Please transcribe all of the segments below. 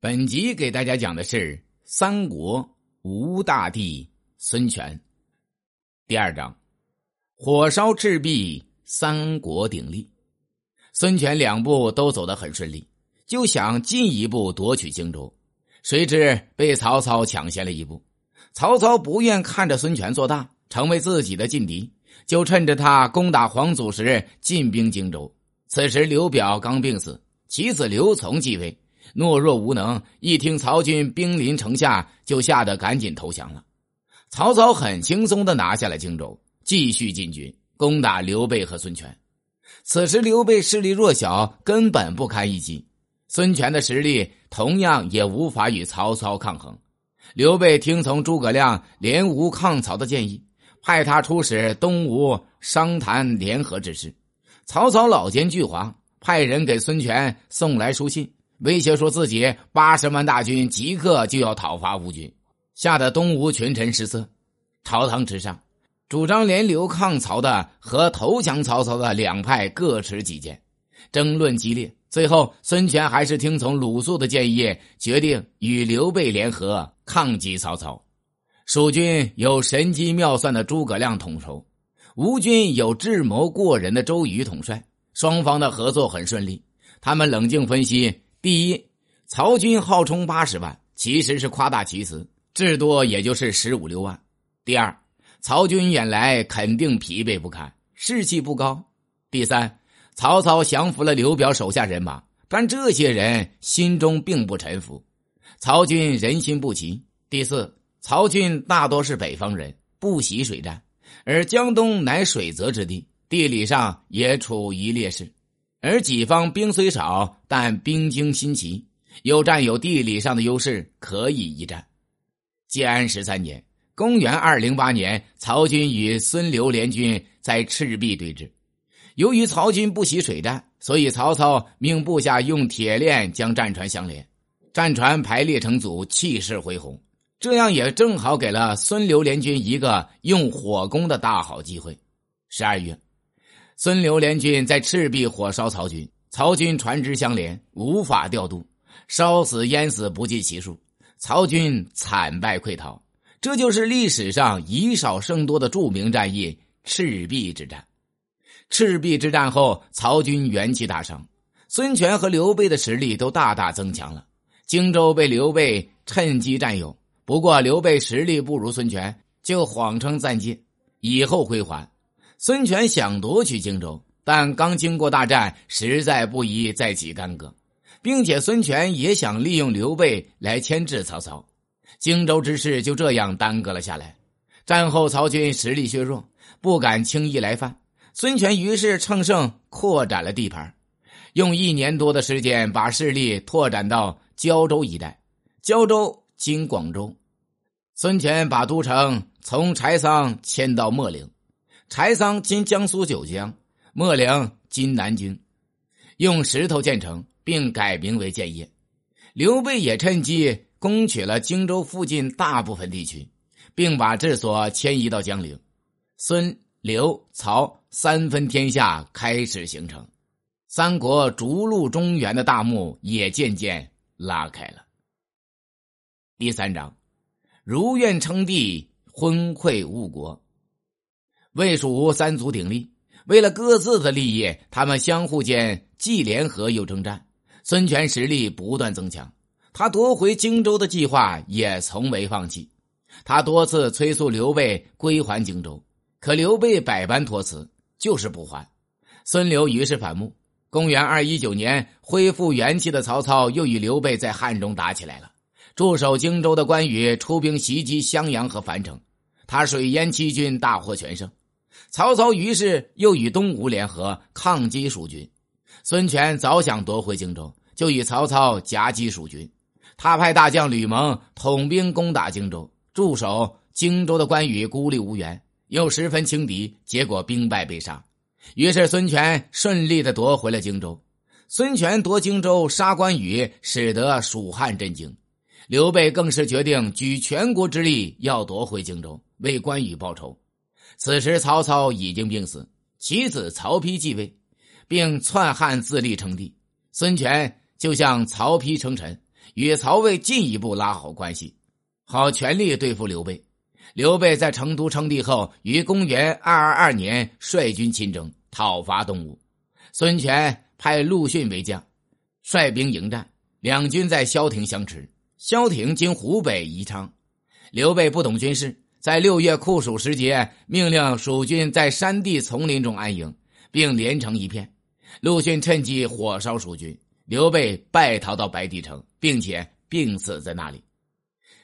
本集给大家讲的是三国吴大帝孙权。第二章，火烧赤壁，三国鼎立。孙权两步都走得很顺利，就想进一步夺取荆州，谁知被曹操抢先了一步。曹操不愿看着孙权做大，成为自己的劲敌，就趁着他攻打黄祖时进兵荆州。此时刘表刚病死，其子刘琮继位。懦弱无能，一听曹军兵临城下，就吓得赶紧投降了。曹操很轻松的拿下了荆州，继续进军攻打刘备和孙权。此时刘备势力弱小，根本不堪一击；孙权的实力同样也无法与曹操抗衡。刘备听从诸葛亮联吴抗曹的建议，派他出使东吴商谈联合之事。曹操老奸巨猾，派人给孙权送来书信。威胁说自己八十万大军即刻就要讨伐吴军，吓得东吴群臣失色。朝堂之上，主张联刘抗曹的和投降曹操的两派各持己见，争论激烈。最后，孙权还是听从鲁肃的建议，决定与刘备联合抗击曹操。蜀军有神机妙算的诸葛亮统筹，吴军有智谋过人的周瑜统帅，双方的合作很顺利。他们冷静分析。第一，曹军号称八十万，其实是夸大其词，至多也就是十五六万。第二，曹军远来肯定疲惫不堪，士气不高。第三，曹操降服了刘表手下人马，但这些人心中并不臣服，曹军人心不齐。第四，曹军大多是北方人，不习水战，而江东乃水泽之地，地理上也处于劣势。而己方兵虽少，但兵精心齐，又占有地理上的优势，可以一战。建安十三年（公元二零八年），曹军与孙刘联军在赤壁对峙。由于曹军不习水战，所以曹操命部下用铁链将战船相连，战船排列成组，气势恢宏。这样也正好给了孙刘联军一个用火攻的大好机会。十二月。孙刘联军在赤壁火烧曹军，曹军船只相连，无法调度，烧死淹死不计其数，曹军惨败溃逃。这就是历史上以少胜多的著名战役——赤壁之战。赤壁之战后，曹军元气大伤，孙权和刘备的实力都大大增强了。荆州被刘备趁机占有，不过刘备实力不如孙权，就谎称暂借，以后归还。孙权想夺取荆州，但刚经过大战，实在不宜再起干戈，并且孙权也想利用刘备来牵制曹操，荆州之事就这样耽搁了下来。战后曹军实力削弱，不敢轻易来犯。孙权于是乘胜扩展了地盘，用一年多的时间把势力拓展到胶州一带。胶州今广州，孙权把都城从柴桑迁到秣陵。柴桑今江苏九江，秣陵今南京，用石头建成，并改名为建业。刘备也趁机攻取了荆州附近大部分地区，并把治所迁移到江陵。孙刘曹三分天下开始形成，三国逐鹿中原的大幕也渐渐拉开了。第三章，如愿称帝，昏聩误国。魏蜀吴三足鼎立，为了各自的利益，他们相互间既联合又征战。孙权实力不断增强，他夺回荆州的计划也从未放弃。他多次催促刘备归还荆州，可刘备百般托辞，就是不还。孙刘于是反目。公元二一九年，恢复元气的曹操又与刘备在汉中打起来了。驻守荆州的关羽出兵袭击襄阳和樊城，他水淹七军，大获全胜。曹操于是又与东吴联合抗击蜀军，孙权早想夺回荆州，就与曹操夹击蜀军。他派大将吕蒙统兵攻打荆州，驻守荆州的关羽孤立无援，又十分轻敌，结果兵败被杀。于是孙权顺利的夺回了荆州。孙权夺荆州杀关羽，使得蜀汉震惊。刘备更是决定举全国之力要夺回荆州，为关羽报仇。此时，曹操已经病死，其子曹丕继位，并篡汉自立称帝。孙权就向曹丕称臣，与曹魏进一步拉好关系，好全力对付刘备。刘备在成都称帝后，于公元二二二年率军亲征，讨伐东吴。孙权派陆逊为将，率兵迎战，两军在萧亭相持。萧亭经湖北宜昌。刘备不懂军事，在六月酷暑时节，命令蜀军在山地丛林中安营，并连成一片。陆逊趁机火烧蜀军，刘备败逃到白帝城，并且病死在那里。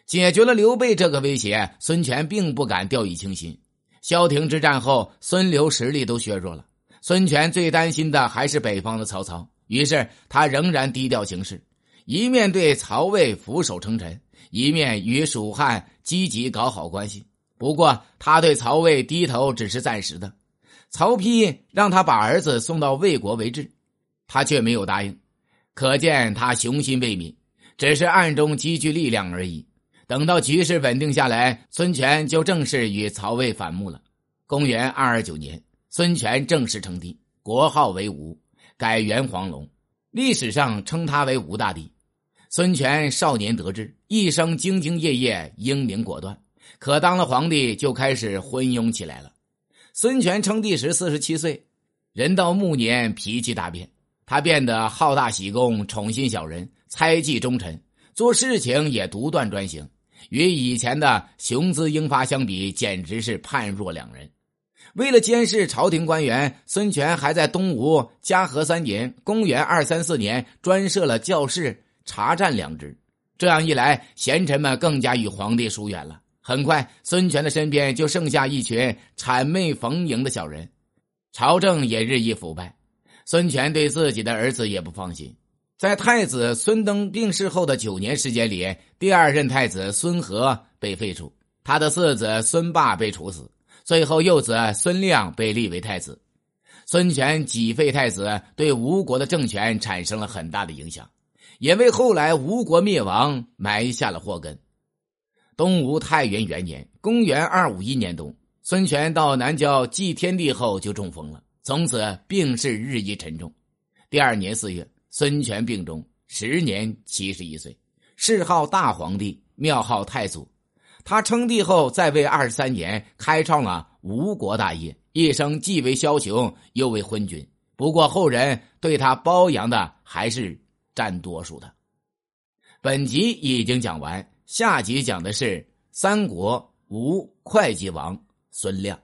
解决了刘备这个威胁，孙权并不敢掉以轻心。萧亭之战后，孙刘实力都削弱了，孙权最担心的还是北方的曹操，于是他仍然低调行事，一面对曹魏俯首称臣，一面与蜀汉积极搞好关系。不过，他对曹魏低头只是暂时的。曹丕让他把儿子送到魏国为质，他却没有答应，可见他雄心未泯，只是暗中积聚力量而已。等到局势稳定下来，孙权就正式与曹魏反目了。公元二二九年，孙权正式称帝，国号为吴，改元黄龙，历史上称他为吴大帝。孙权少年得志，一生兢兢业业，英明果断。可当了皇帝，就开始昏庸起来了。孙权称帝时四十七岁，人到暮年，脾气大变，他变得好大喜功，宠信小人，猜忌忠臣，做事情也独断专行。与以前的雄姿英发相比，简直是判若两人。为了监视朝廷官员，孙权还在东吴嘉禾三年（公元二三四年）专设了教士、查战两职。这样一来，贤臣们更加与皇帝疏远了。很快，孙权的身边就剩下一群谄媚逢迎的小人，朝政也日益腐败。孙权对自己的儿子也不放心。在太子孙登病逝后的九年时间里，第二任太子孙和被废除，他的四子孙霸被处死，最后幼子孙亮被立为太子。孙权几废太子，对吴国的政权产生了很大的影响，也为后来吴国灭亡埋下了祸根。东吴太元元年（公元二五一年冬），孙权到南郊祭天地后就中风了，从此病势日益沉重。第二年四月。孙权病终，时年七十一岁，谥号大皇帝，庙号太祖。他称帝后在位二十三年，开创了吴国大业，一生既为枭雄，又为昏君。不过后人对他褒扬的还是占多数的。本集已经讲完，下集讲的是三国吴会计王孙亮。